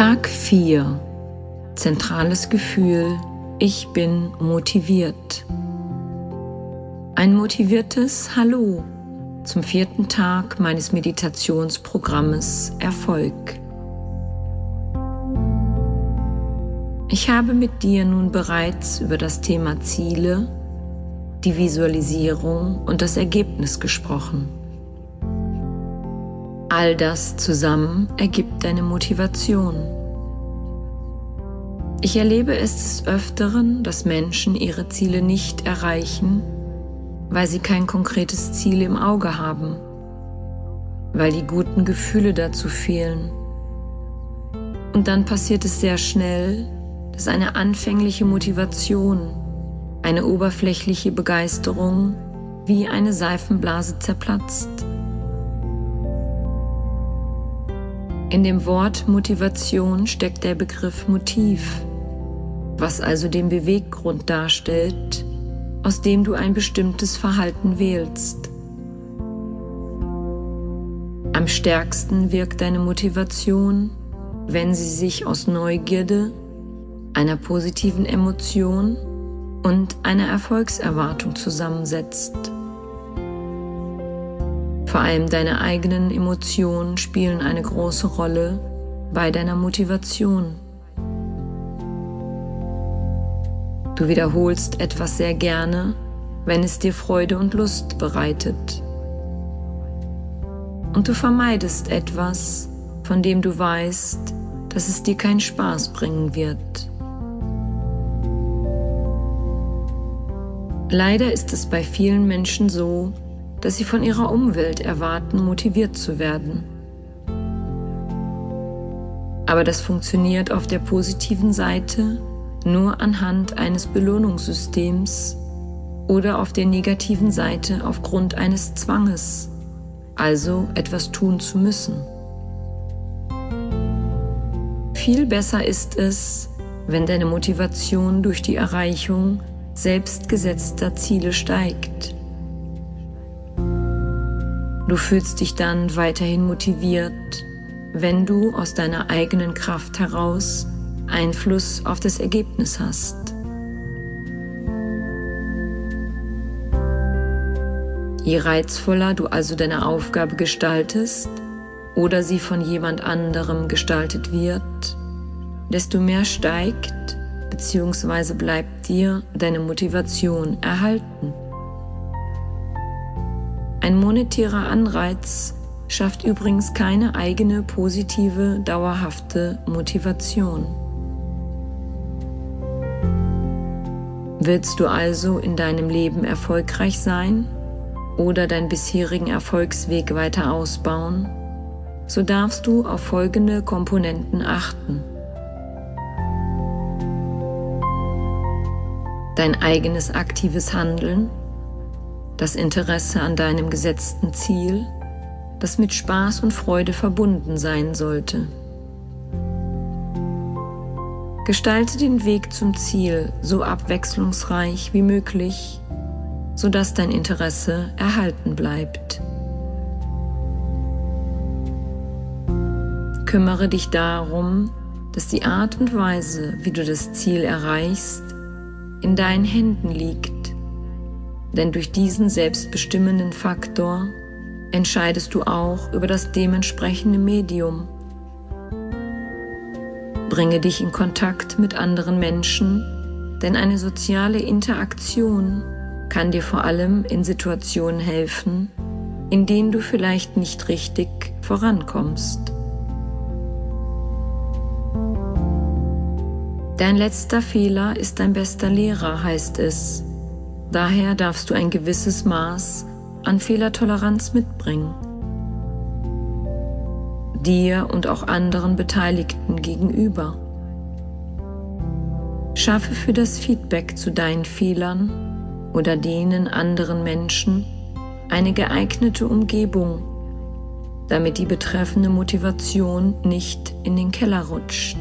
Tag 4. Zentrales Gefühl. Ich bin motiviert. Ein motiviertes Hallo zum vierten Tag meines Meditationsprogrammes Erfolg. Ich habe mit dir nun bereits über das Thema Ziele, die Visualisierung und das Ergebnis gesprochen. All das zusammen ergibt deine Motivation. Ich erlebe es des Öfteren, dass Menschen ihre Ziele nicht erreichen, weil sie kein konkretes Ziel im Auge haben, weil die guten Gefühle dazu fehlen. Und dann passiert es sehr schnell, dass eine anfängliche Motivation, eine oberflächliche Begeisterung wie eine Seifenblase zerplatzt. In dem Wort Motivation steckt der Begriff Motiv, was also den Beweggrund darstellt, aus dem du ein bestimmtes Verhalten wählst. Am stärksten wirkt deine Motivation, wenn sie sich aus Neugierde, einer positiven Emotion und einer Erfolgserwartung zusammensetzt. Vor allem deine eigenen Emotionen spielen eine große Rolle bei deiner Motivation. Du wiederholst etwas sehr gerne, wenn es dir Freude und Lust bereitet. Und du vermeidest etwas, von dem du weißt, dass es dir keinen Spaß bringen wird. Leider ist es bei vielen Menschen so, dass sie von ihrer Umwelt erwarten, motiviert zu werden. Aber das funktioniert auf der positiven Seite nur anhand eines Belohnungssystems oder auf der negativen Seite aufgrund eines Zwanges, also etwas tun zu müssen. Viel besser ist es, wenn deine Motivation durch die Erreichung selbstgesetzter Ziele steigt. Du fühlst dich dann weiterhin motiviert, wenn du aus deiner eigenen Kraft heraus Einfluss auf das Ergebnis hast. Je reizvoller du also deine Aufgabe gestaltest oder sie von jemand anderem gestaltet wird, desto mehr steigt bzw. bleibt dir deine Motivation erhalten. Ein monetärer Anreiz schafft übrigens keine eigene positive, dauerhafte Motivation. Willst du also in deinem Leben erfolgreich sein oder deinen bisherigen Erfolgsweg weiter ausbauen, so darfst du auf folgende Komponenten achten. Dein eigenes aktives Handeln, das Interesse an deinem gesetzten Ziel, das mit Spaß und Freude verbunden sein sollte. Gestalte den Weg zum Ziel so abwechslungsreich wie möglich, sodass dein Interesse erhalten bleibt. Kümmere dich darum, dass die Art und Weise, wie du das Ziel erreichst, in deinen Händen liegt denn durch diesen selbstbestimmenden Faktor entscheidest du auch über das dementsprechende Medium. Bringe dich in Kontakt mit anderen Menschen, denn eine soziale Interaktion kann dir vor allem in Situationen helfen, in denen du vielleicht nicht richtig vorankommst. Dein letzter Fehler ist dein bester Lehrer, heißt es. Daher darfst du ein gewisses Maß an Fehlertoleranz mitbringen. Dir und auch anderen Beteiligten gegenüber. Schaffe für das Feedback zu deinen Fehlern oder denen anderen Menschen eine geeignete Umgebung, damit die betreffende Motivation nicht in den Keller rutscht.